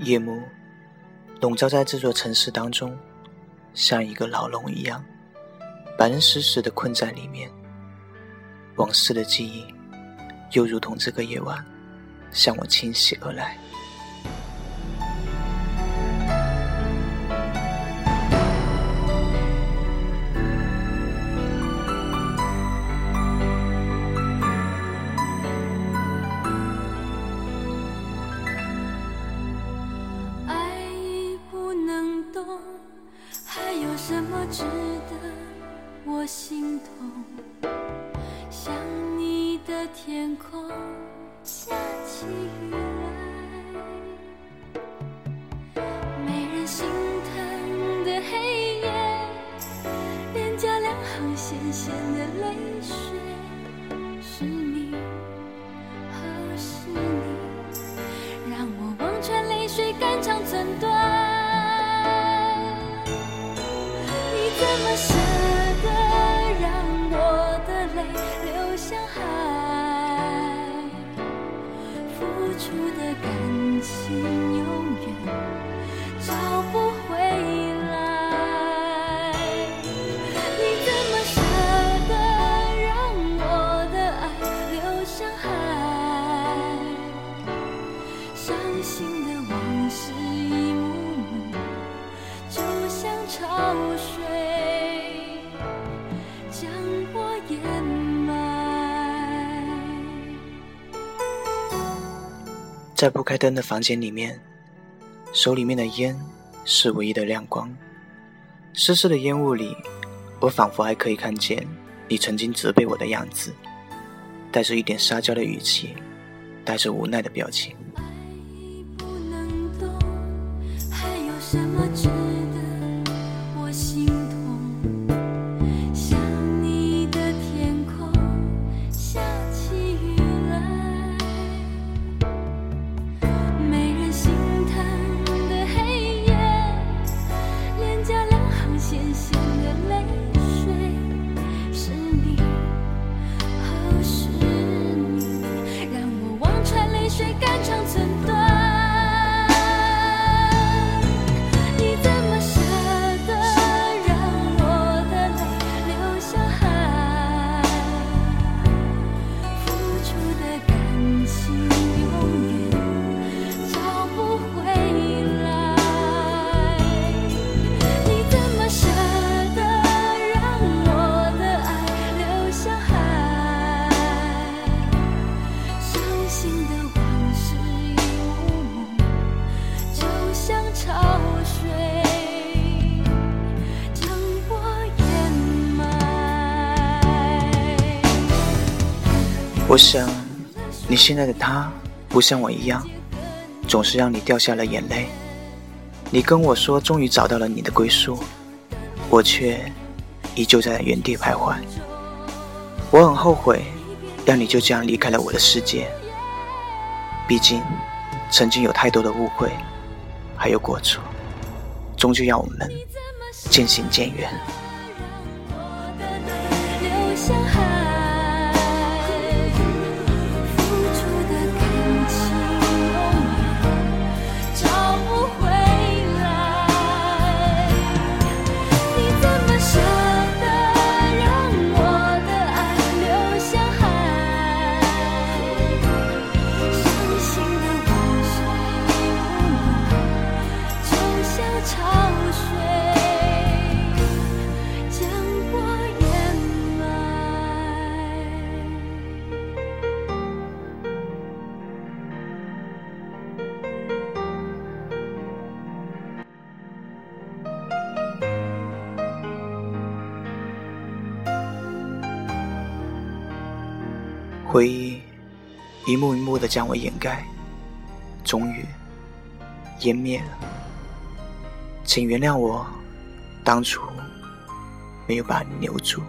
夜幕笼罩在这座城市当中，像一个牢笼一样，把人死死的困在里面。往事的记忆，又如同这个夜晚，向我侵袭而来。怎么值得我心痛，想你的天空下起雨来，没人心疼的黑夜，脸颊两行咸咸的泪水，怎么舍得让我的泪流向海付出的感情永远找不在不开灯的房间里面，手里面的烟是唯一的亮光。湿湿的烟雾里，我仿佛还可以看见你曾经责备我的样子，带着一点撒娇的语气，带着无奈的表情。水。我想，你现在的他不像我一样，总是让你掉下了眼泪。你跟我说终于找到了你的归宿，我却依旧在原地徘徊。我很后悔，让你就这样离开了我的世界。毕竟，曾经有太多的误会，还有过错，终究让我们渐行渐远。回忆一幕一幕的将我掩盖，终于湮灭了。请原谅我当初没有把你留住。